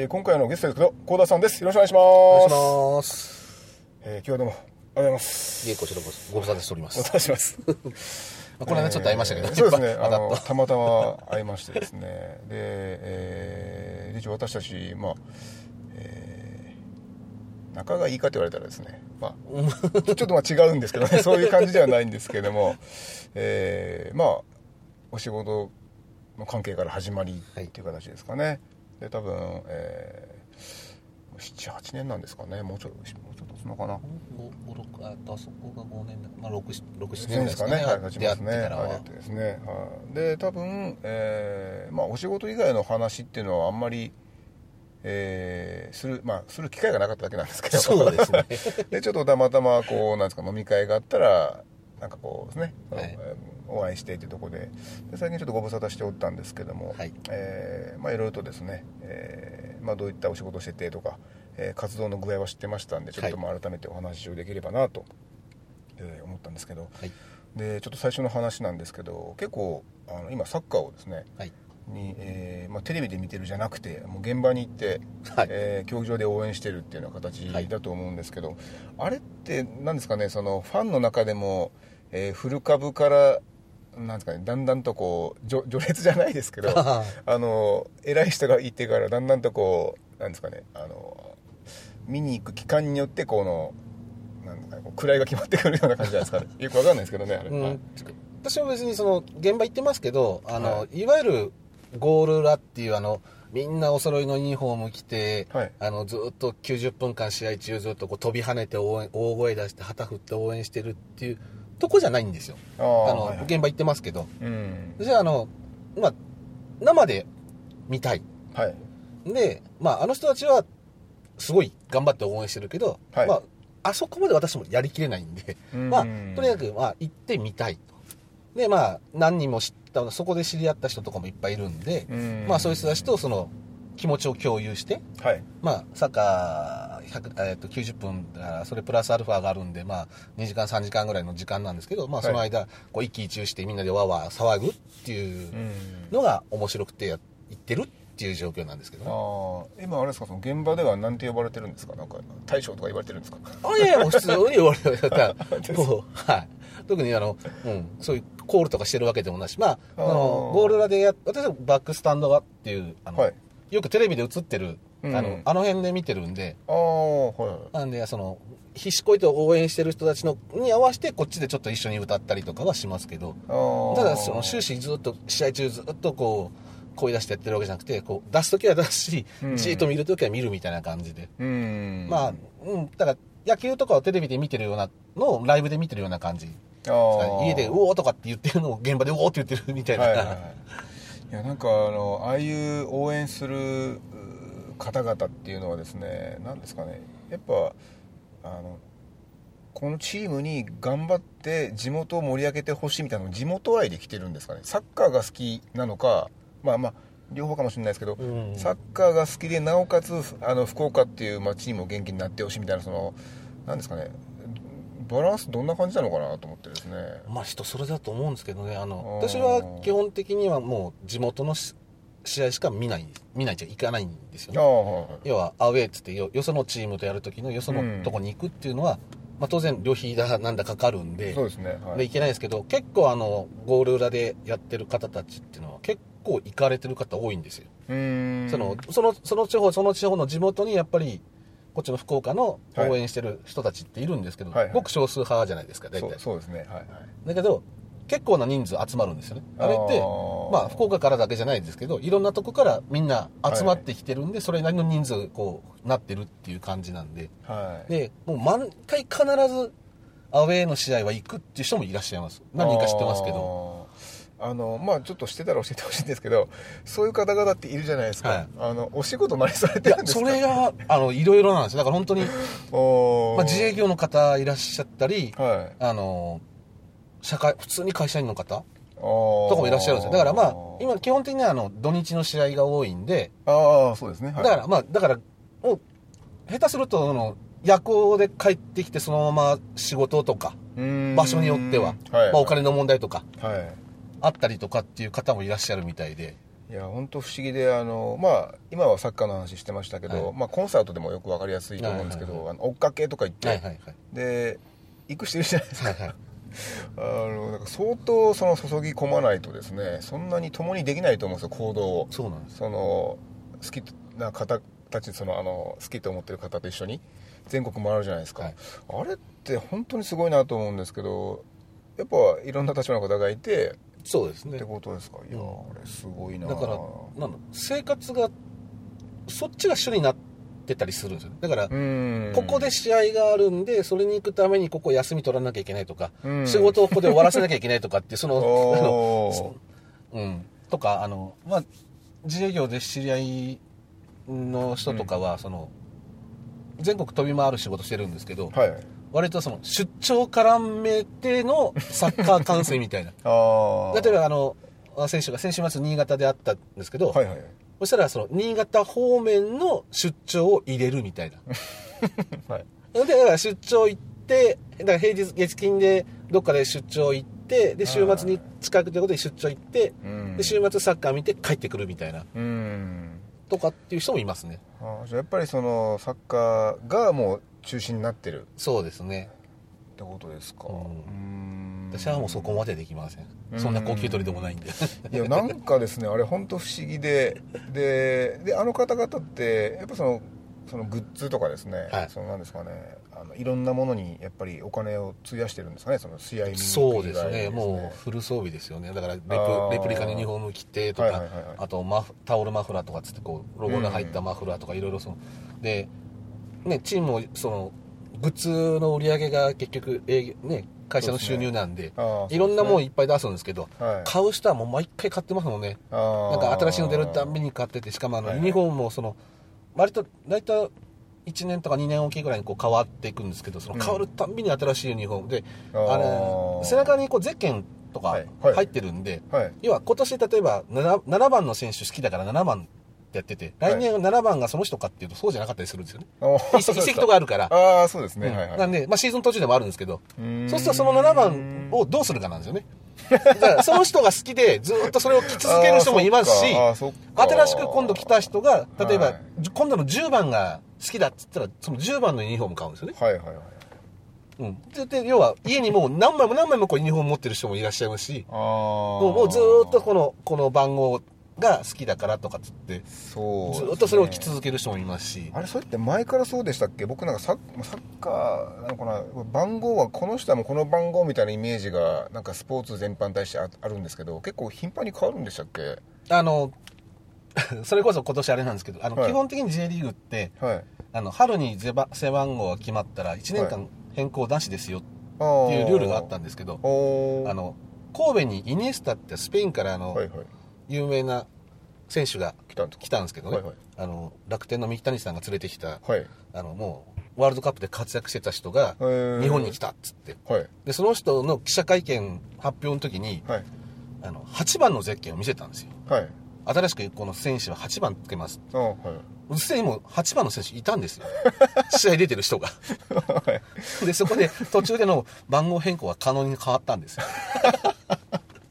えー、今回のゲストですけど、高田さんです。よろしくお願いしおます。願いします。えー、今日はどうも、ありがとうございます。いえ、こちらこそご無沙汰しておりまおす。願いします。まあこれはね、ちょっと会いましたけど、えーそうですね、あの、たまたま会いましてですね。で、えー、で一応私たち、まあ、えー、仲がいいかと言われたらですね、まあ、ちょっとまあ違うんですけどね、そういう感じではないんですけども、えー、まあ、お仕事の関係から始まりっていう形ですかね。で、多分、えー、7、8年なんですかね、もうちょっと、もうちょっと経つのかな。五五六あとあそこが5年だまあ6、6、7そう年ですかね、はい、立ちますね。ですね。はい。で、多分、えーまあ、お仕事以外の話っていうのはあんまり、えーする、まあ、する機会がなかっただけなんですけど。そうですね。で、ちょっとたまたま、こう、なんですか、飲み会があったら、なんかこうですね、はい。えーお会いしてっていうところで。で、最近ちょっとご無沙汰しておったんですけども、はい。えーまあ、いろいろとですね、えーまあ、どういったお仕事をしててとか、えー活動の具合は知ってましたんで、ちょっとまあ改めてお話をできればなと、えー思ったんですけど、はい。でちょっと最初の話なんですけど結構あの今サッカーをですねはい。に、えーまあ、テレビで見てるじゃなくてもう現場に行って、はい。えー競技場で応援してるっていうような形はい。だと思うんですけど、あれって何ですかねそのファンの中でも、えーフル株からなんですかねだんだんとこう序序列じゃないですけど あの偉い人がいてからだんだんとこうなんですかねあの見に行く期間によってこのなんかねこう位が決まってくるような感じじゃないですか。ね よくわかんないですけどねあれ、はい。うん、私は別にその現場行ってますけど、あの、、はい。わゆるゴール裏っていうあの、みんなお揃いのユニフォーム着て、はい。あのずっと90分間試合中ずっとこう飛び跳ねて応援大声出して旗振って応援してるっていうとこじゃないんですよ。ああの、ーはいはい。現場行ってますけど。うん。じゃああの、まあ、生で見たい。はい。で、まあ、あの人たちはすごい頑張って応援してるけど、はい。まあ、あそこまで私もやりきれないんで、うん。まあ、とにかく、まあ、行ってみたいと。で、まあ、何人も知った、そこで知り合った人とかもいっぱいいるんで、うん。まあ、そういう人たちとその気持ちを共有して、はい。まあ、サッカー100、えー、と90分それプラスアルファがあるんで、まあ、2時間、3時間ぐらいの時間なんですけど、まあ、はい。その間、こう一喜一憂してみんなでわーわー騒ぐっていううん。のが面白くてやってるっていう状況なんですけどね。ああ今あれですかその現場では何て呼ばれてるんですか？なんか大将とか言われてるんですか？あいやいや、普通に言われたら、もう、はい。特にあの、うん、そういうコールとかしてるわけでもないし、まあ、あの、ゴール裏でや、私はバックスタンドがっていう、あの、はいよくテレビで映ってる、うん。あの、あの辺で見てるんで、ああはいなんで、その、必死こいと応援してる人たちのに合わせて、こっちでちょっと一緒に歌ったりとかはしますけど、ただ、その、終始ずっと、試合中ずっとこう、声出してやってるわけじゃなくて、こう、出すときは出すし、うん。じーっと見るときは見るみたいな感じで。うん。まあ、うん、だから、野球とかをテレビで見てるようなのをライブで見てるような感じ。家で、うおーとかって言ってるのを現場でうおーって言ってるみたいな。はいはいはいいやなんかあのああいう応援するう方々っていうのはですね何ですかねやっぱあのこのチームに頑張って地元を盛り上げてほしいみたいなの地元愛で来てるんですかね。サッカーが好きなのかまあまあ両方かもしれないですけど、うん。サッカーが好きでなおかつあの福岡っていう街にも元気になってほしいみたいなそのなんですかねバランスどんな感じなのかなと思ってですね。まあ人それだと思うんですけどね、あの、私は基本的にはもう地元のし試合しか見ない、見ないじゃ行かないんですよね。はいはい。要はアウェーっつってよ、よそのチームとやるときのよそのとこに行くっていうのは、まあ当然旅費だなんだかかるんで、そうですねはい。で行けないですけど、結構あの、ゴール裏でやってる方たちっていうのは結構行かれてる方多いんですよ。うーん。そのそのその地方その地方の地元にやっぱりこっちの福岡のはい。応援してる人たちっているんですけど、はいはい。ごく少数派じゃないですか大体。そうですね。はいはい。だけど結構な人数集まるんですよね。あれってまあ福岡からだけじゃないですけどいろんなとこからみんな集まってきてるんで、それなりの人数こうなってるっていう感じなんで。はい。でもう毎回必ずアウェーの試合は行くっていう人もいらっしゃいます。何人か知ってますけど。どあのまあちょっとしてたら教えてほしいんですけどそういう方々っているじゃないですか、はい。あのお仕事何されてるんですか？それがあのいろいろなんですよ。だから本当に、まあ、自営業の方いらっしゃったり、はい。あの社会普通に会社員の方ととかもいらっしゃるんですよ。だからまあ今基本的にはあの土日の試合が多いんでああそうですね、はい、だからまあだからもう下手するとあの夜行で帰ってきてそのまま仕事とか場所によっては、はい。まあ、お金の問題とかはいあったりとかっていう方もいらっしゃるみたいで。いや本当不思議であの、まあ、今はサッカーの話してましたけど、はい。まあ、コンサートでもよく分かりやすいと思うんですけど、はいはいあの追っかけとか言って、はいはいはい。で行く人いるじゃないですか。はいはい。あのなんか相当その注ぎ込まないとですねそんなに共にできないと思うんですよ行動を。そうなんです。その好きな方たちそのあの好きと思ってる方と一緒に全国回るじゃないですか、はい。あれって本当にすごいなと思うんですけどやっぱいろんな立場の方がいてそうですね。ってことですか？いやうんあれすごいな。だからなんだ生活がそっちが主になってたりするんですよだから、うん。ここで試合があるんでそれに行くためにここ休み取らなきゃいけないとか、うん。仕事をここで終わらせなきゃいけないとかってその うん、とかあの、まあ、自営業で知り合いの人とかは、その全国飛び回る仕事してるんですけど、ーはい割とその出張絡めてのサッカー観戦みたいな。例えばあの選手が先週末新潟であったんですけど、はいはいそしたらその新潟方面の出張を入れるみたいな。はい。でだから出張行ってだから平日月金でどっかで出張行ってで週末に近くということで出張行ってうん。で週末サッカー見て帰ってくるみたいな。うん。とかっていう人もいますね。あーじゃあやっぱりそのサッカーがもう中心になってる。そうですね。ってことですか。うん。うん。私はもうそこまでできません。うん。そんな高級取りでもないんで。いやなんかですねあれ本当不思議で。でであの方々ってやっぱそのそのグッズとかですね、はい。そのなんですかね。あのいろんなものにやっぱりお金を費やしてるんですかね。その試合見に行くそうですね。もうフル装備ですよね。だからレプレプリカのユニフォーム着てとか、はいはいはいはい。あとマフタオルマフラーとかっつってこうロゴが入ったマフラーとかいろいろそので、ね、チームもそのグッズの売り上げが結局営業、ね、会社の収入なんであーいろんなもんいっぱい出すんですけどはい。買う人はもう毎回買ってますもんね。なんか新しいの出るたんびに買っててしかもあのはい。はいユニフォームもその割と大体1年とか2年おきぐらいにこう変わっていくんですけどそのうん。変わるたんびに新しいユニフォーム。で、あー。あれ背中にこうゼッケンとかはい。はい。入ってるんで、はい。要は今年例えば 7, 7番の選手好きだから7番やってて来年7番がその人かっていうとそうじゃなかったりするんですよね、移籍とかあるから。ああそうですね、うん。はいはい。なんで、まあ、シーズン途中でもあるんですけどそうするとその7番をどうするかなんですよね。だからその人が好きでずっとそれを着続ける人もいますし 新しく今度来た人が例えば、はい。今度の10番が好きだっつったらその10番のユニフォーム買うんですよね、はいはいはいうん、でで要は家にもう何枚も何枚もこうユニフォーム持ってる人もいらっしゃいますしもうもうずーっとこのこの番号が好きだからとかっつってそうね。ずーっとそれを着続ける人もいますし。あれそれって前からそうでしたっけ？僕なんかサッサッカーなのかな？番号はこの人はもうこの番号みたいなイメージがなんかスポーツ全般に対してああるんですけど結構頻繁に変わるんでしたっけ？あの それこそ今年あれなんですけどあの、はい。基本的に J リーグってはい。あの春に背番背番号が決まったら1年間変更なしですよっていうルールがあったんですけどおー。あの神戸にイニエスタってスペインからあの、はいはい有名な選手が来たんですけどね、はいはい。あの楽天の三木谷さんが連れてきたはい。あのもうワールドカップで活躍してた人が日本に来たっつって。はい。でその人の記者会見発表の時にはい。あの8番のゼッケンを見せたんですよ。はい。新しくこの選手は8番つけますあはい。すでにもう8番の選手いたんですよ。試合出てる人が。はい。でそこで途中での番号変更が可能に変わったんですよ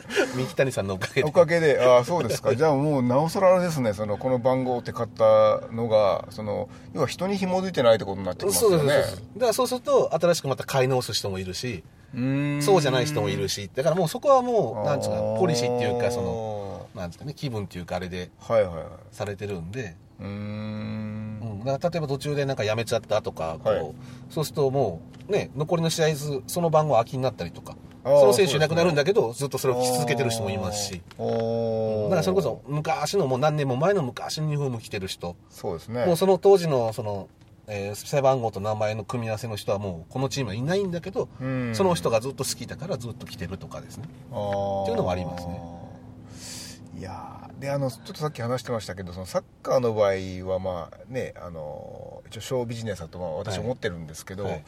三木谷さんのおかげで。おかげでああそうですか。じゃあもうなおさらですね。そのこの番号って買ったのがその要は人に紐づいてないってことになってきますよね。そうですだからそうすると新しくまた買い直す人もいるしそうじゃない人もいるしだからもうそこはもうなんつうかポリシーっていうかそのなんですかね気分っていうかあれではいはいはい。されてるんで、うーうん。ん、だから例えば途中でなんかやめちゃったとかこう、はい。そうするともうね残りの試合数その番号空きになったりとかその選手いなくなるんだけど、ずっとそれを着続けてる人もいますし。だからそれこそ昔のもう何年も前の昔のユニフォーム着てる人、そうですね。もうその当時のその、えー背番号と名前の組み合わせの人はもうこのチームはいないんだけど、うん。その人がずっと好きだからずっと着てるとかですね。っていうのもありますね。いやーであのちょっとさっき話してましたけどそのサッカーの場合はまあねあの一応ショービジネスだとまあ私はい。思ってるんですけど、はい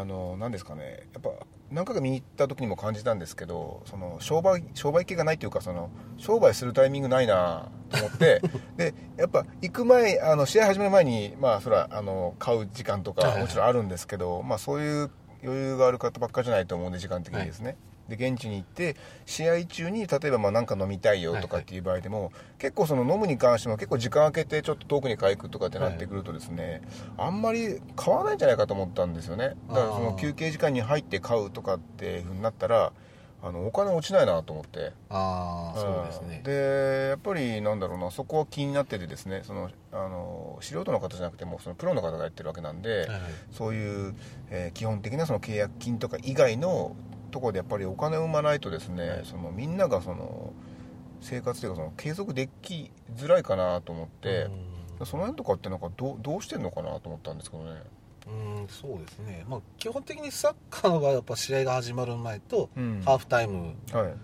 あの何ですかね。やっぱ何回か見に行った時にも感じたんですけどその商売商売系がないというかその商売するタイミングないなと思って でやっぱ行く前あの試合始める前にまあそれはあの買う時間とかはいはいはい。もちろんあるんですけど、まあそういう余裕がある方ばっかじゃないと思うんで時間的にですね、で現地に行って試合中に例えばまあなんか飲みたいよとかっていう場合でも、結構その飲むに関しても結構時間空けてちょっと遠くに帰くとかってなってくるとですね、あんまり買わないんじゃないかと思ったんですよね。だからその休憩時間に入って買うとかっていうふうになったらあのお金落ちないなと思って。ああそうですね。ん。でやっぱりなんだろうなそこは気になっててですねそのあの素人の方じゃなくてもそのプロの方がやってるわけなんで、はいはい。そういう、えー基本的なその契約金とか以外のところでやっぱりお金を生まないとですね、はい。そのみんながその生活というかその継続できづらいかなと思って、その辺とかってなんかどうどうしてんのかなと思ったんですけどね。うんうんそうですね、まあ、基本的にサッカーの場合はやっぱ試合が始まる前とうん。ハーフタイムはい。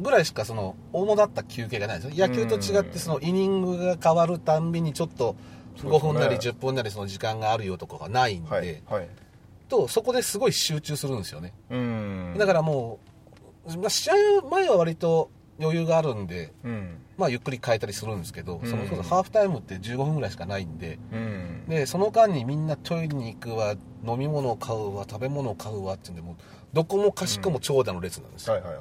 ぐらいしかその主だった休憩がないですよ。野球と違ってそのイニングが変わるたんびにちょっと5分なりそうですね。10分なりその時間があるよとかがないんで、はい。はいとそこですごい集中するんですよね。うん。だからもう、まあ、試合前は割と余裕があるんで、うん。まあ、ゆっくり変えたりするんですけど、うん。そのそのハーフタイムって15分ぐらいしかないんでうん。でその間にみんなトイレに行くわ飲み物を買うわ食べ物を買うわっていうんでもうどこもかしこも長蛇の列なんですよ、はいはいは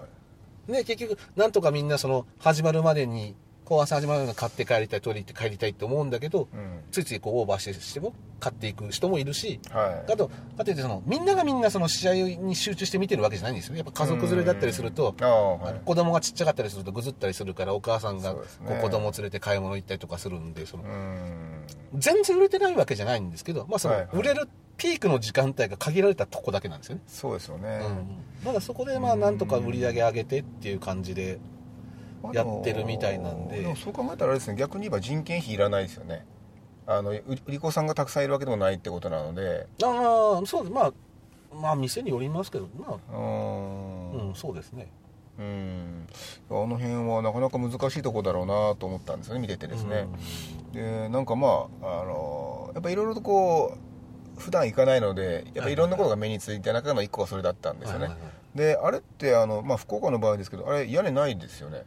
い。で結局なんとかみんなその始まるまでに後半戦始まるまでに買って帰りたいトイレ行って帰りたいと思うんだけど、うん。ついついこうオーバーしてしても買っていく人もいるしはい。あとかといってそのみんながみんなその試合に集中して見てるわけじゃないんですよ。ねやっぱ家族連れだったりするとはい。子供がちっちゃかったりするとぐずったりするからお母さんがこう子供連れて買い物行ったりとかするんでそのうん。全然売れてないわけじゃないんですけど、まあ、その売れるピークの時間帯が限られたとこだけなんですよね、そうですよね、うん、だからそこでまあなんとか売り上げ上げてっていう感じでやってるみたいなんで。もそう考えたらあれですね逆に言えば人件費いらないですよね。あのう売り子さんがたくさんいるわけでもないってことなので。ああそうまあまあ店によりますけどまあうーん。うんそうですね。うん。あの辺はなかなか難しいとこだろうなと思ったんですよね見ててですね、でなんかまああのやっぱいろいろとこう普段行かないのでやっぱいろんなことが目について中の一個がそれだったんですよね、であれってあの、まあ、福岡の場合ですけどあれ屋根ないですよね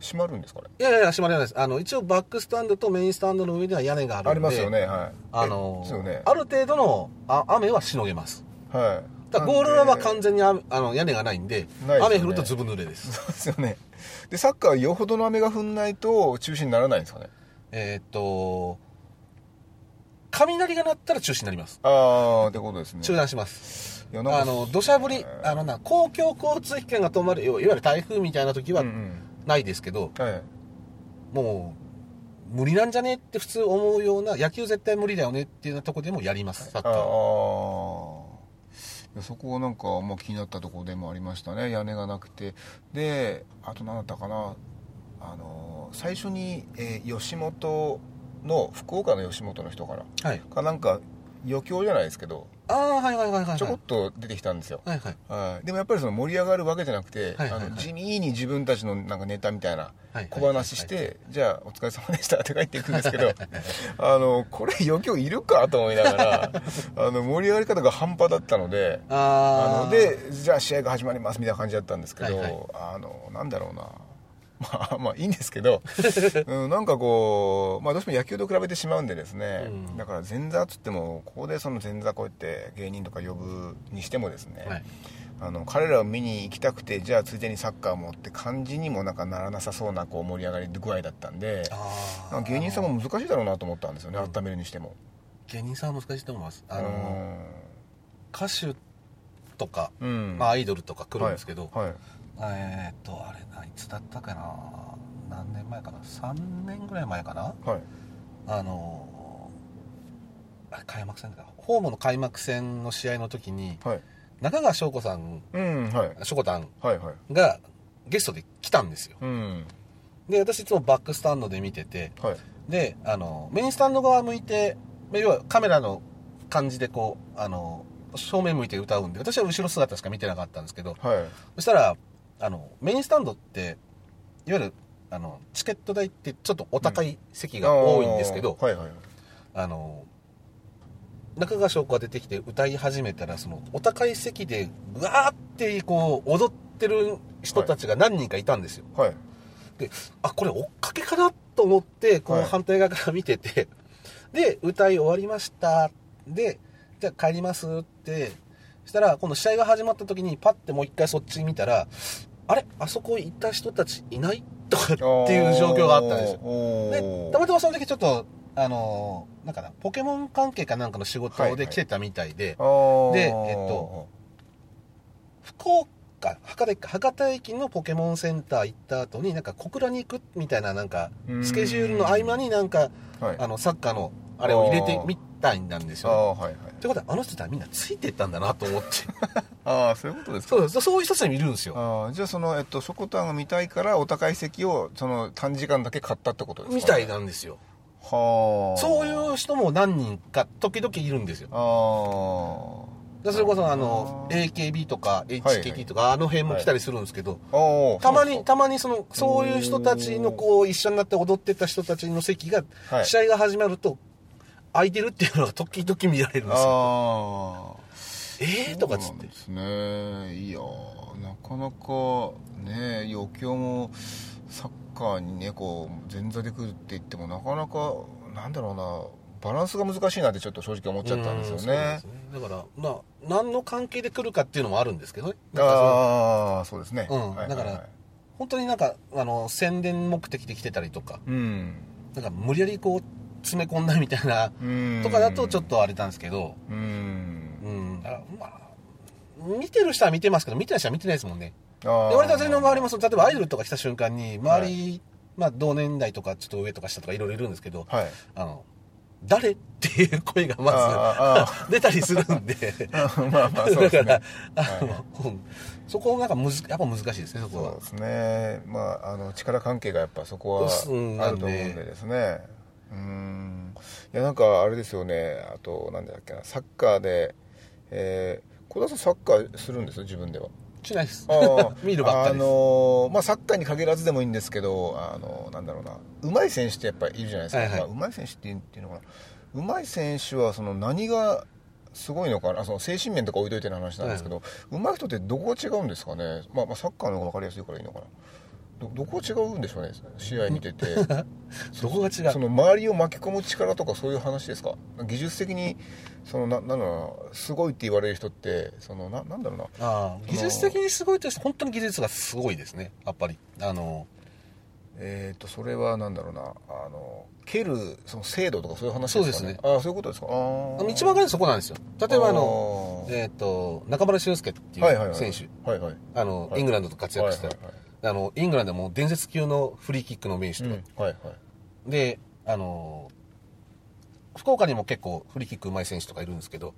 閉まるんですかねいやいや閉まりないですあの一応バックスタンドとメインスタンドの上には屋根があるんでありますよねはい。あのえですよね。ある程度のあ雨はしのげます。はい。だゴール裏は完全全に雨あの屋根がないんでね。雨降るとずぶ濡れです。そうですよね。でサッカーはよほどの雨が降んないと中止にならないんですかね？えーっと雷が鳴ったら中止になります。ああってことですね。中断します。いやなんかあの土砂降りあのな公共交通機関が止まるいわゆる台風みたいな時はうんうんないですけど、はいもう無理なんじゃねって普通思うような野球絶対無理だよねっていうようなとこでもやりますサッカああー。そこはなんか、まあ、気になったところでもありましたね屋根がなくて。であと何だったかな。あの最初に、えー吉本の福岡の吉本の人から。はい。かなんか余興じゃないですけどああはいはいはいはいはい。ちょこっと出てきたんですよ、はいはい。はい、でもやっぱりその盛り上がるわけじゃなくて、はいはいはい。あの地味に自分たちのなんかネタみたいなはい小話して、じゃあお疲れ様でしたって帰っていくんですけど あのこれ余興いるかと思いながら あの盛り上がり方が半端だったのであのでじゃあ試合が始まりますみたいな感じだったんですけど、はいはい。あのなんだろうなまあまあいいんですけど、うん、なんかこう、まあ、どうしても野球と比べてしまうんでですね、うん。だから前座っつってもここでその前座こうやって芸人とか呼ぶにしてもですね、はい。あの彼らを見に行きたくてじゃあついでにサッカーもって感じにもなんかならなさそうなこう盛り上がり具合だったんでんか芸人さんも難しいだろうなと思ったんですよね、うん。温めるにしても。芸人さんは難しいと思います。あうのん。歌手とか、うん。まあ、アイドルとか来るんですけど、はい、はいえーっとあれないつだったかな。何年前かな。3年ぐらい前かな。はい。あのあれ開幕戦だ。かホームの開幕戦の試合の時にはい。中川翔子さんうんはい。しょこたんがゲストで来たんですよ。うん。で私いつもバックスタンドで見ててはい。であのメインスタンド側向いて要はカメラの感じでこうあの正面向いて歌うんで私は後ろ姿しか見てなかったんですけどはい。そしたらあのメインスタンドっていわゆるあのチケット代ってちょっとお高い席が多いんですけど、はいはい。あの中川翔子が出てきて歌い始めたらそのお高い席でぐわーってこう踊ってる人たちが何人かいたんですよ、はい。であこれ追っかけかなと思ってこうはい。反対側から見てて、で歌い終わりました。でじゃあ帰りますってしたら今度試合が始まった時にパッてもう一回そっち見たらあれ？あそこ行った人たちいない？とかっていう状況があったんですよ。よでたまたまその時ちょっとあのーなんかなポケモン関係かなんかの仕事はいはい。で来てたみたいで、ででえっと福岡博多駅博多駅のポケモンセンター行った後になんか小倉に行くみたいななんかうん。スケジュールの合間になんかはい。あのサッカーのあれを入れてみたいなんですあよ、ーはいはいってことはあの人たちはみんなついてったんだなと思って。ああそういうことですか。そうそうそういう人たちもいるんですよ。ああじゃあそのえっとショコタンが見たいからお高い席をその短時間だけ買ったってことですか？みたいなんですよ。はあ。そういう人も何人か時々いるんですよ。あだからそれこそあの AKB とか HKT とかあの辺も来たりするんですけど、たまにたまにそのそういう人たちのこう一緒になって踊ってた人たちの席がはい。試合が始まると空いてるっていうのが時々見られるんですよ。ああえー？とかっつって。ですね。いやーなかなかね余興もサッカーにねこう前座で来るって言ってもなかなかなんだろうなバランスが難しいなってちょっと正直思っちゃったんですよね。すね。だからまあ何の関係で来るかっていうのもあるんですけどああそうですね、うん。はい。だから本当になんかあの宣伝目的で来てたりとか。うん。なんか無理やりこう詰め込んだみたいなうん。とかだとちょっとあれなんですけど。うん。うん。だからまあ見てる人は見てますけど見てない人は見てないですもんね。で割と私の周りもその例えばアイドルとか来た瞬間に周り、まあ同年代とかちょっと上とか下とかいろいろいるんですけど、はい。あの誰っていう声がまあず 出たりするんで。まあまあそうですね。だからあの、うん。そこなんかむずやっぱ難しいですねそこは。そうですね。まああの力関係がやっぱそこはうんあると思うんでですねうん。いやなんかあれですよね。あとなんだっけな。サッカーでえー、小田さんサッカーするんですよ自分では。しないです。見るばっかりあのーまあ、サッカーに限らずでもいいんですけど、あのなんだろうな。上手い選手ってやっぱりいるじゃないですか、はいはい。まあ、上手い選手っていうのかな。上手い選手はその何がすごいのかな。その精神面とか置いといての話なんですけど、上手い人ってどこが違うんですかね、まあ、まあサッカーの方が分かりやすいからいいのかなどどこが違うんでしょうね試合見てて。どこが違う？その周りを巻き込む力とかそういう話ですか？技術的にそのななんだろうなすごいって言われる人ってそのななんだろうな。あー技術的にすごいとして本当に技術がすごいですね。やっぱり。あのえー、とそれはなんだろうなあの蹴るその精度とかそういう話ですかね？そうですね。ああそういうことですか。あー。一番分そこなんですよ。例えばあのえっ、と中村俊輔っていはいはいはいう選手、イングランドと活躍した、はいはいあのイングランドでも伝説級のフリーキックの名手と。はいか、うんはいはい。であの福岡にも結構フリーキックうまい選手とかいるんですけど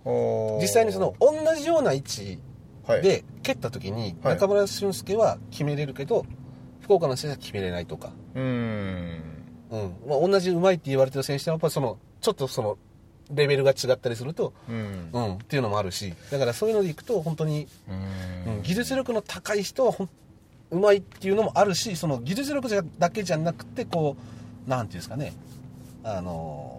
実際にその同じような位置はい。で蹴った時にはい。中村俊輔は決めれるけど、福岡の選手は決めれないとか、うーん。うん。まあ、同じうまいって言われてる選手はやっぱりそのちょっとそのレベルが違ったりすると、うん。うん、っていうのもあるし。だからそういうのでいくと本当に、ううん。ん。技術力の高い人はほんうまいっていうのもあるしその技術力じゃだけじゃなくてこうなんていうんですかね。あの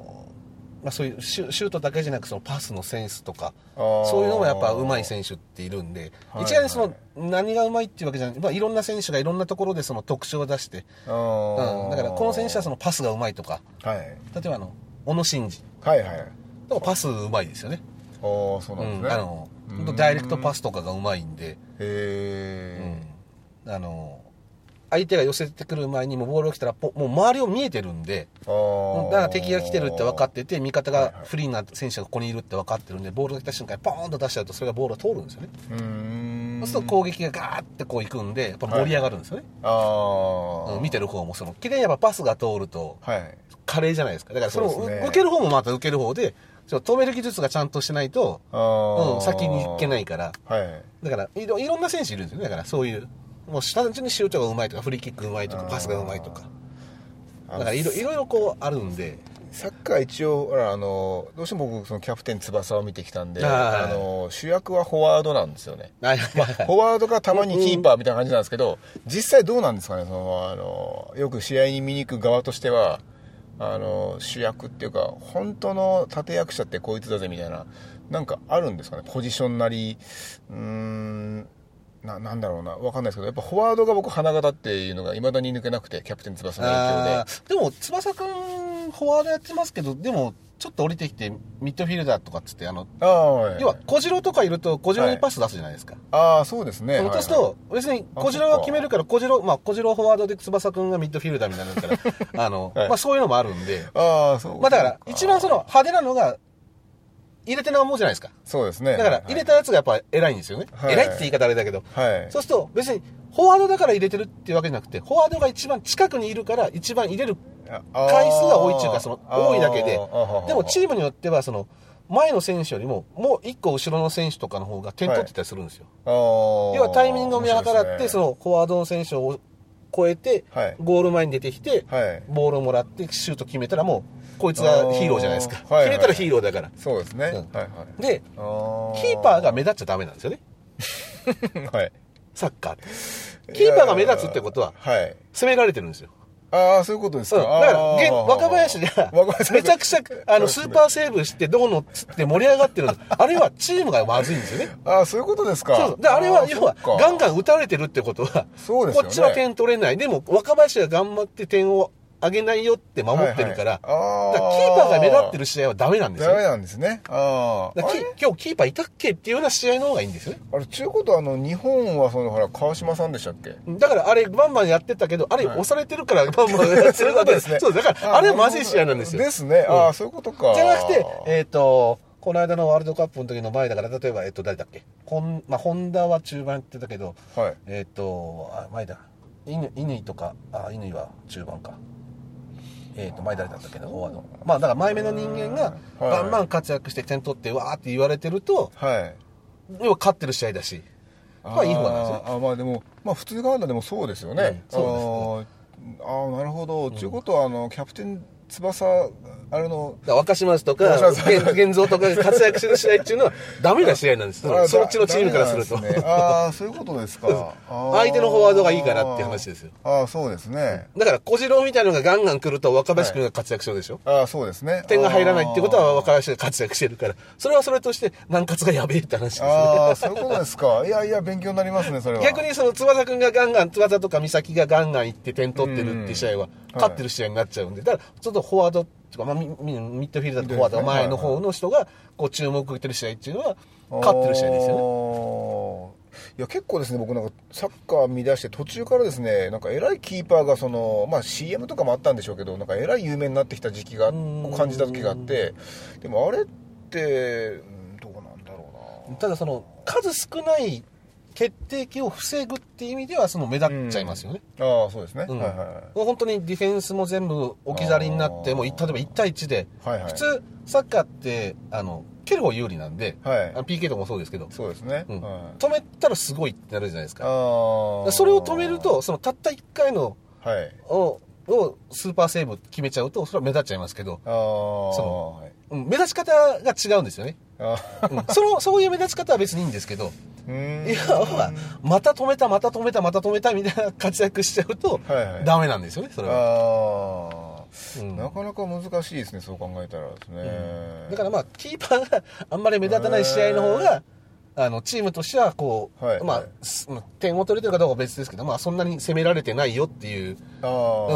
まあ、そういうシュートだけじゃなくそのパスのセンスとかそういうのもやっぱ上手い選手っているんではい一概にその何が上手いっていうわけじゃない、まあ、いろんな選手がいろんなところでその特徴を出して、あうーん、だからこの選手はそのパスが上手いとか。はい。例えばあの小野伸二。はいはい。とかパス上手いですよね。ああそうなんですね、うん。あのダイレクトパスとかがうまいんで、へえ、うん、あの相手が寄せてくる前にもうボールが来たらポもう周りを見えてるんでだから敵が来てるって分かってて味方がはいはい。フリーな選手がここにいるって分かってるんでボールが来た瞬間にポーンと出しちゃうとそれがボールが通るんですよね。そうすると攻撃がガーってこう行くんでやっぱ盛り上がるんですよね、ああ、うん見てる方もその綺麗にやっぱパスが通るとはい。華麗じゃないですか。だからその受ける方もまた受ける方で止める技術がちゃんとしてないと、うん、先に行けないから。はい。だからいろいろんな選手いるんですよね。だからそういうもう単純にシュートがうまいとかフリーキックうまいとかパスがうまいとか。あだからいろいろこうあるんで。サッカー一応あのどうしても僕そのキャプテン翼を見てきたんではいあの主役はフォワードなんですよね。はいまあ、フォワードがたまにキーパーみたいな感じなんですけど、実際どうなんですかねそのあのよく試合に見に行く側としてはあの主役っていうか本当の立役者ってこいつだぜみたいななんかあるんですかねポジションなりうーんななんだろうな。わかんないですけどやっぱフォワードが僕花形っていうのがいまだに抜けなくてキャプテン翼の影響で。でも翼くんフォワードやってますけどでもちょっと降りてきてミッドフィルダーとかっつってあのあ要は小次郎とかいると小次郎にパス出すじゃないですか、ああそうですね。そうすると、別に小次郎が決めるから、小次郎、まあ、小次郎フォワードで翼くんがミッドフィルダーみたいになるから、あの、はい。まあ、そういうのもあるんで、ああそうまあ、だから、一番その派手なのが、入れてな思うじゃないですか。そうですね。だから、入れたやつがやっぱ偉いんですよね。はい。偉いって言い方あれだけど、はい。そうすると、別に、フォワードだから入れてるっていうわけじゃなくて、フォワードが一番近くにいるから、一番入れる回数が多いっていうか、その、多いだけで、でもチームによっては、その、前の選手よりも、もう一個後ろの選手とかの方が点取ってたりするんですよ。要要はタイミングを見計らって、そのフォワードの選手を超えてはい、ゴール前に出てきて、はい。ボールをもらってシュート決めたらもう、こいつがヒーローじゃないですか。決めたらヒーローだから。そうですね、うん。はいはい。で、キーパーが目立っちゃダメなんですよね。はい。サッカーって。キーパーが目立つってことは、はい。攻められてるんですよ。ああそういうことですうん、か、だから、若林がめちゃくちゃ、あの、スーパーセーブして、どうのっつって盛り上がってるの。あれはチームがまずいんですよね。ああそういうことですかそう。で、あれは、要は、ガンンガン打たれてるってことは、そうですよねこっちは点取れない。でも、若林が頑張って点を上げないよって守ってるから、はいはい。キーパーが目立ってる試合はダメなんですよ。ね。ダメなんですね。ああ今日キーパーいたっけっていうような試合の方がいいんですよね。あれちゅうことはあの日本はそのほら川島さんでしたっけ？だからあれバンバンやってたけど、あれはい。押されてるからバンバンやってるわけです。ね。そう、だからあれはまずい試合なんですよ。ですね、ああそういうことか。じゃなくて、えっ、と、この間のワールドカップの時の前だから、例えば、えっ、と、誰だっけ？ほん、まあ、ホンダは中盤やってたけど、はい。えっ、と、あ、前だ。乾、乾とか、あ、乾は中盤か。えっ、と、前誰だったっけな、フォワード。まあ、だから前目の人間が、はい。バンバン活躍して点取って、わーって言われてると、はい。要は勝ってる試合だし、まあいい方なんですよ。あーあまあでもまあ普通側でもそうですよね、うんそうあーあーなるほど、ということはあのキャプテン翼あれの若島とか、若島現現像とかが活躍してる試合っていうのは、ダメな試合なんです。あそっちのチームからすると。ああそういうことですか。相手のフォワードがいいからっていう話ですよ。ああそうですね、だから小次郎みたいなのがガンガン来ると若林君が活躍するでしょ、ああそうですね。点が入らないってことは若林林が活躍してるから。それはそれとして南葛がやべえって話ですね。ああそういうことですか。いやいや勉強になりますねそれは。逆にその翼君がガンガン翼とか美咲がガンガン行って点取ってるっていう試合はうん。勝ってる試合になっちゃうんで。だからちょっとフォワードっていうか、まあ、ミッドフィルダーとフォワードが前の方の人がこう注目を受けてる試合っていうのは勝ってる試合ですよね。いや結構ですね僕なんかサッカー見出して途中からですねなんか偉いキーパーがそのまあ CM とかもあったんでしょうけどなんか偉い有名になってきた時期が感じた時があってでもあれってうんどうなんだろうな。ただその数少ない決定機を防ぐっていう意味ではその目立っちゃいますよね、ああそうですね、うん。はいはいはい。本当にディフェンスも全部置き去りになってもう例えば1対1で、はいはい。普通サッカーってあの蹴る方有利なんで、はい。あの PK とかもそうですけど、そうですね、うん。はい。止めたらすごいってなるじゃないですか。ああそれを止めるとそのたった1回のはい。ををスーパーセーブ決めちゃうとそれは目立っちゃいますけど、そはい。うん目立ち方が違うんですよね、その そういう目立ち方は別にいいんですけどいやはまた止めたまた止めたまた止めたみたいな活躍しちゃうと、ダメなんですよねそれは、なかなか難しいですねそう考えたらですね、だからまあキーパーがあんまり目立たない試合の方があのチームとしてはこう、まあはい。はいすまあ点を取れてるかどうかは別ですけど、まあ、そんなに攻められてないよっていうあ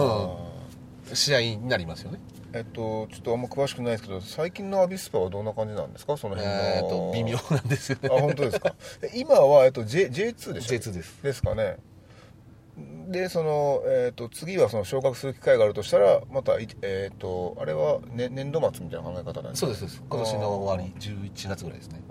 あ、試合になりますよね。えっとちょっとあんま詳しくないですけど最近のアビスパはどんな感じなんですか？その辺の。えー、と微妙なんですよね。あ本当ですか？え今は、えっと、J J2 でしょ？J2 です。ですかねでその、えっと次はその昇格する機会があるとしたらまたいえっ、とあれは、ね、年度末みたいな考え方なんですかそうですそうです。今年の終わり11月ぐらいですね。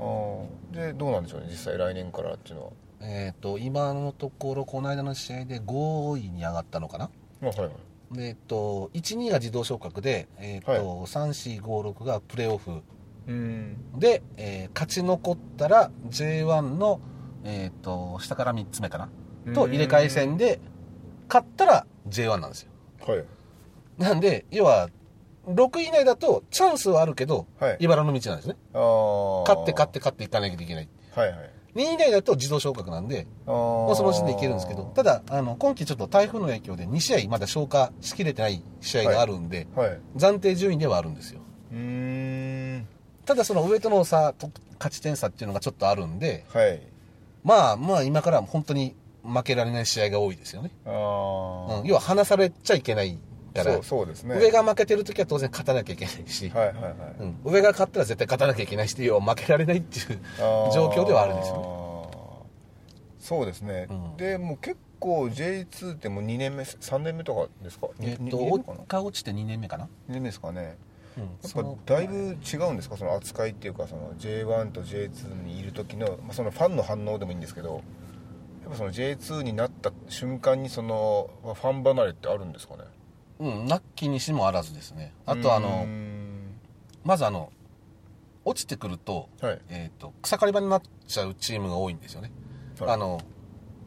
でどうなんでしょうね実際来年からっていうのは。えっ、と今のところこの間の試合で5位に上がったのかな？あはいはい。でえっと1、2が自動昇格で、えっとはい。3、4、5、6がプレーオフ。うん。で、えー勝ち残ったら J1 の、えー、と下から3つ目かな？と入れ替え戦で勝ったら J1 なんですよ。はい。なんで要は6位以内だとチャンスはあるけど、はい。茨の道なんですね。勝って勝って勝っていかなきゃいけないはいはい。2位以内だと自動昇格なんでももうその時点でいけるんですけどただあの今季ちょっと台風の影響で2試合まだ消化しきれてない試合があるんで、はい。う暫定順位ではあるんですよ。ただその上との差と勝ち点差っていうのがちょっとあるんではい。まあまあ今から本当に負けられない試合が多いですよね、ああ、うん、要は離されちゃいけないから。そうそうですね。上が負けてる時は当然勝たなきゃいけないし、はいはいはい、うん、上が勝ったら絶対勝たなきゃいけないし要は負けられないっていう状況ではあるんですよね。よそうですね、うん。でもう結構 J2 ってもう2年目3年目とかですか？えっとかな？落が落ちて2年目かな、2年目ですかね。うん、やっぱだいぶ違うんですか？その扱いっていうかその J1 と J2 にいる時の、まあ、そのファンの反応でもいいんですけどぱその J2 になった瞬間にそのまあファン離れってあるんですかね？うんなきにしもあらずですね。あとあのん。まずあの落ちてくると,、はい。えー、と草刈り場になっちゃうチームが多いんですよね、はい。あの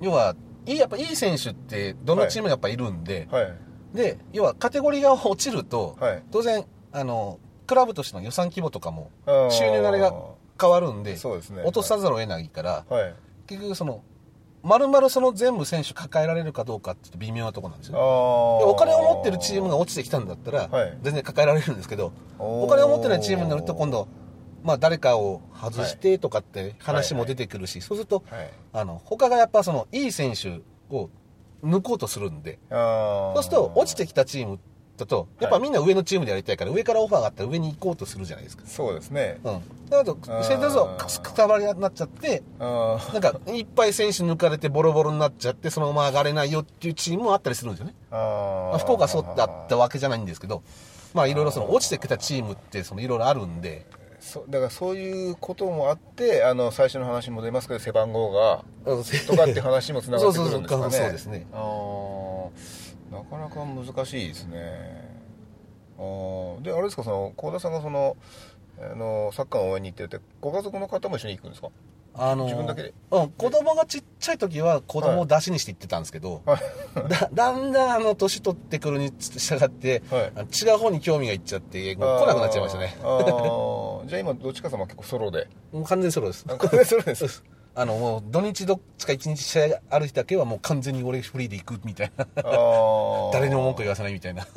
要はいいやっぱいい選手ってどのチームにやっぱいるんで、はい。で要はカテゴリーが落ちると、はい。当然あのクラブとしての予算規模とかも収入慣れが変わるんでそうですね。落とさざるを得ないから、はい。結局その丸々その全部選手抱えられるかどうかって微妙なところなんですよお金を持ってるチームが落ちてきたんだったら、はい。全然抱えられるんですけどお金を持ってないチームになると今度、まあ、誰かを外してとかって話も出てくるし、そうするとはい。あの他がやっぱそのいい選手を抜こうとするんでそうすると落ちてきたチームだとやっぱみんな上のチームでやりたいから、上からオファーがあったら上に行こうとするじゃないですか。そうですね。うん、だけどあー。先手ぞくたばりになっちゃってなんかいっぱい選手抜かれてボロボロになっちゃってそのまま上がれないよっていうチームもあったりするんですよね。ああ、福岡はそうだったわけじゃないんですけど、まあいろいろその落ちてきたチームってそのいろいろあるんで、そだからそういうこともあってあの最初の話に戻りますけど背番号がうん。とかって話にもつながってくるんですかね。そうそうそう。そうですね。あーなかなか難しいですね。あーであれですかその幸田さんがそのあのサッカーの応援に行っててご家族の方も一緒に行くんですか？あの自分だけで？うん、子供がちっちゃい時は子供を出しにして行ってたんですけど、はい。だ だんだんあの年取ってくるに従って、はい。違う方に興味がいっちゃってもう来なくなっちゃいましたね。じゃあ今どっちかさんは結構ソロで。もう完全にソロです。あこれソロです あのもう土日どっちか一日試合ある日だけはもう完全に俺フリーで行くみたいな。誰にも文句言わせないみたいな。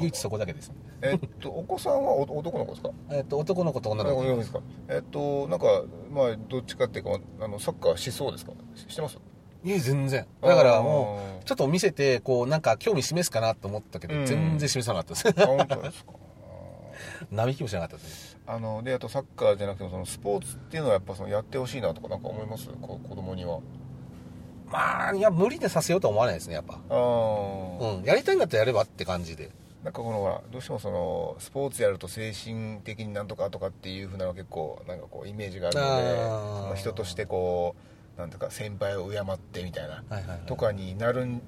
唯一そこだけです、えっとお子さんはお男の子ですか？えっと男の子と女の子。ですか？えっとなんかまあどっちかっていうかあのサッカーしそうですか？ししてます？いえ全然。だからあもーうちょっと見せてこうなんか興味示すかなと思ったけど、うん。全然示さなかったです。あ本当ですか？並木もしなかったですあのであとサッカーじゃなくてもそのスポーツっていうのはやっぱそのやってほしいなとかなんか思います？こ子供には。まあいや無理でさせようとは思わないですねやっぱ。うん。やりたいんだったらやればって感じで。なんかこのほらどうしてもそのスポーツやると精神的になんとかとかっていうふうなのが結構なんかこうイメージがあるので人としてこうなんとか先輩を敬ってみたいなはいはいはい。とかになるん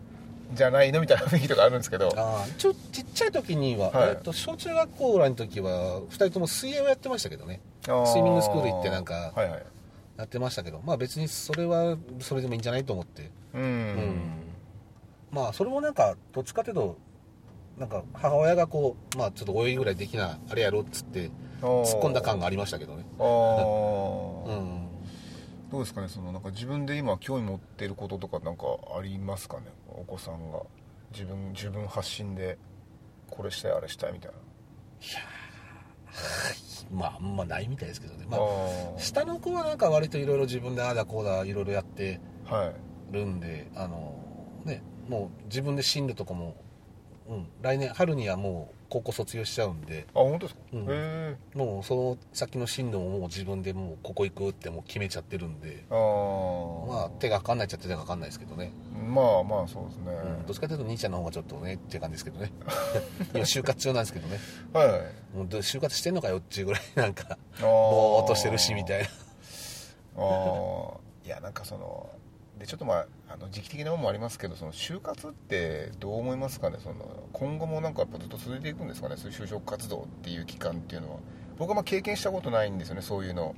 じゃないのみたいな雰囲気とかあるんですけど。ああちょちっちゃい時には、はい。えっと小中学校ぐらいの時は2人とも水泳をやってましたけどね。スイミングスクール行ってなんかはいはい。やってましたけど。まあ別にそれはそれでもいいんじゃないと思って。うん、うん。まあそれもなんかどっちかというとなんか母親がこうまあちょっと泳ぎぐらいできなあれやろっつって突っ込んだ感がありましたけどね。あー。うんどうですかねそのなんか自分で今興味持っていることとかなんかありますかね？お子さんが。自分自分発信でこれしたいあれしたいみたいな。まああんまないみたいですけどね。まああ下の子はなんか割といろいろ自分でああだこうだいろいろやってるんであのねもう自分で進路とかも、うん、来年春にはもう高校卒業しちゃうんで。あ本当ですか、うん。もうその先の進路ももう自分でもうここ行くってもう決めちゃってるんで。ああまあ手がかかんないっちゃ手がかかんないですけどね、まあまあそうですね、うん、どっちかというと兄ちゃんの方がちょっとねっていう感じですけどね。今就活中なんですけどね。はいはい。もうど就活してんのかよっていうぐらいなんかぼーっとしてるしみたいな。ああいやなんかそのでちょっとまああの時期的なものもありますけどその就活ってどう思いますかね？その今後もなんかやっぱずっと続いていくんですかね？そういう就職活動っていう期間っていうのは。僕はまあ経験したことないんですよねそういうの。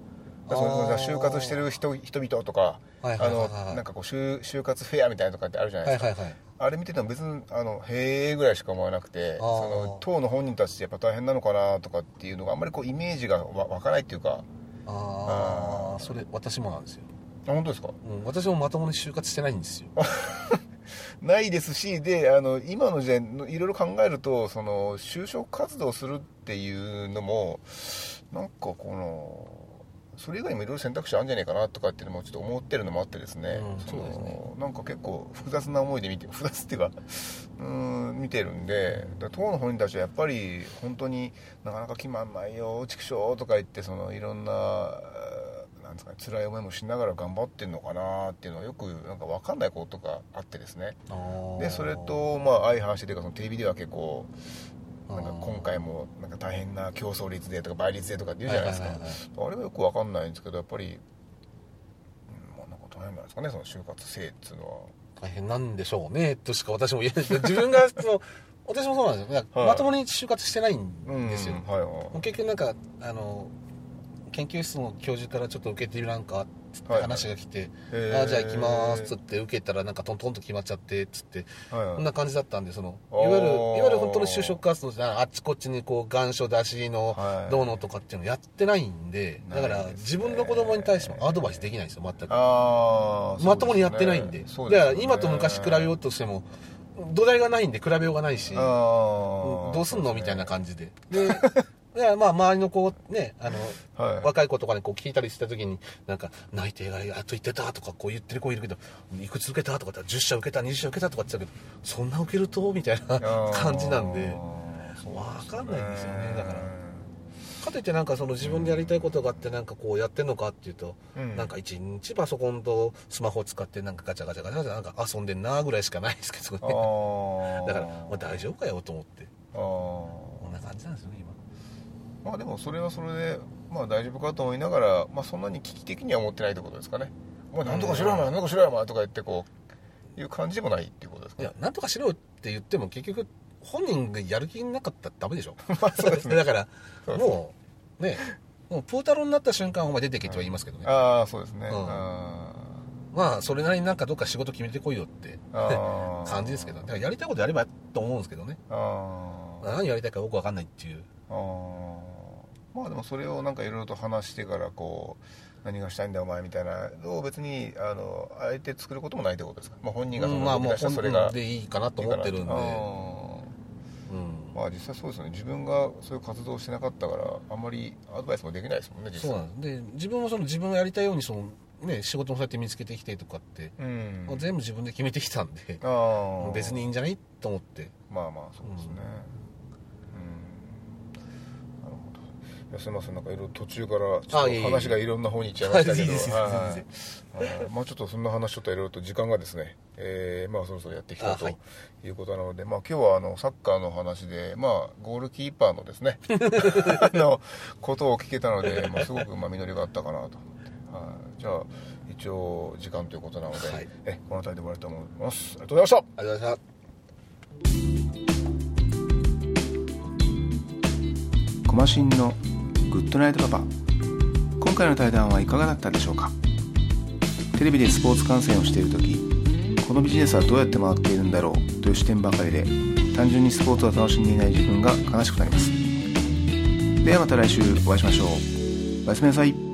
就活してる人人々とかなんかこう就就活フェアみたいなとかってあるじゃないですか、はいはいはい。あれ見てても別にあのへえぐらいしか思わなくてその当の本人たちってやっぱ大変なのかなとかっていうのがあんまりこうイメージがわ湧かないっていうか。ああそれ私もなんですよ、あ本当ですか？うん、私もまともに就活してないんですよ。ないですしであの今の時代のいろいろ考えるとその就職活動するっていうのもなんかこのそれ以外にもいろいろ選択肢あるんじゃないかなとかっていうのもちょっと思ってるのもあってですね,、うんそうですね。なんか結構複雑な思いで見て複雑っていうかうーん見てるんで当の本人たちはやっぱり本当になかなか決まんないよ畜生とか言ってそのいろんなですかね。辛い思いもしながら頑張ってるのかなっていうのはよくなんか分かんないことがあってですね。でそれとまあ相反してというかそのテレビでは結構なんか今回もなんか大変な競争率でとか倍率でとかって言うじゃないですか、あれはよく分かんないんですけどやっぱり、うんまあ、なんか大変なんですかねその就活生っていうのは。大変なんでしょうねとしか私も言えない自分が その私もそうなんですよ、はい。まともに就活してないんですよ、うんはいはい。もう結局なんかあの研究室の教授からちょっと受けてみらんかっつってはい。話が来て、へー。あじゃあ行きますっつって受けたらなんかトントンと決まっちゃってっつってはいはい。こんな感じだったんでそのいわゆるいわゆる本当の就職活動じゃあっちこっちにこう願書出しのはい。どうのとかっていうのやってないんでだから自分の子供に対してもアドバイスできないんですよ全く。まともにやってないんで。ね。今と昔比べようとしても土台がないんで比べようがないしどうすんの？みたいなじ感じでで でまあ周りの子ねあのはい。若い子とかにこう聞いたりした時になんか内定がやっと言ってたとかこう言ってる子いるけどいくつ受けたとかって10社受けた20社受けたとかって言ってたけどそんな受けると？みたいな感じなんで。わかんないんですよね。だから。かといってなんかその自分でやりたいことがあってなんかこうやってんのかっていうと、うん。なんか一日パソコンとスマホを使ってなんかガチャガチャガチャガチャなんか遊んでんなぐらいしかないですけどあねー。だから、まあ、大丈夫かよと思って。こんな感じなんですよね今まあでもそれはそれでまあ大丈夫かと思いながら、まあ、そんなに危機的には思ってないってことですかね「お前何とかしろよお前何とかしろよお前」とか言ってこういう感じでもないっていうことですかね。いやなんとかしろよって言っても結局本人がやる気なかったらダメでしょ。まあそうですね。だからそうもうねもうプータローになった瞬間お前出てけとは言いますけどね、ああそうですね、うん。あまあそれなりになんかどっか仕事決めてこいよってーあー。感じですけどだからやりたいことやればと思うんですけどね。あー。何やりたいかよく分かんないっていう。あーまあでもそれをなんかいろいろと話してからこう何がしたいんだお前みたいなのを別にあのあえて作ることもないってことですか、まあ、本人がその出したらそれが。本でいいかなと思ってるんで。まあ実際そうですよね。自分がそういう活動をしてなかったからあんまりアドバイスもできないですもんね実際。そうなんで自分もその自分がやりたいようにその、ね、仕事もそうやって見つけてきてとかって、うん。全部自分で決めてきたんで別にいいんじゃない？と思って。まあまあそうですね。うん、すみませんなんかいろいろ途中からちょっと話がいろんな方に行っちゃいましたけどまあちょっとそんな話ちょっといろいろと時間がですね、えーまあそろそろやっていきたいということなので、まあ今日はあのサッカーの話でまあゴールキーパーのですねのことを聞けたので、まあ、すごくまあ実りがあったかなと思って、はい、じゃあ一応時間ということなので、はいえこの辺りで終わりたいと思いますありがとうございましたありがとうございましたコマシンのグッドナイトパパ。今回の対談はいかがだったでしょうか？テレビでスポーツ観戦をしている時このビジネスはどうやって回っているんだろう？という視点ばかりで単純にスポーツを楽しんでいない自分が悲しくなります。ではまた来週お会いしましょう。おやすみなさい。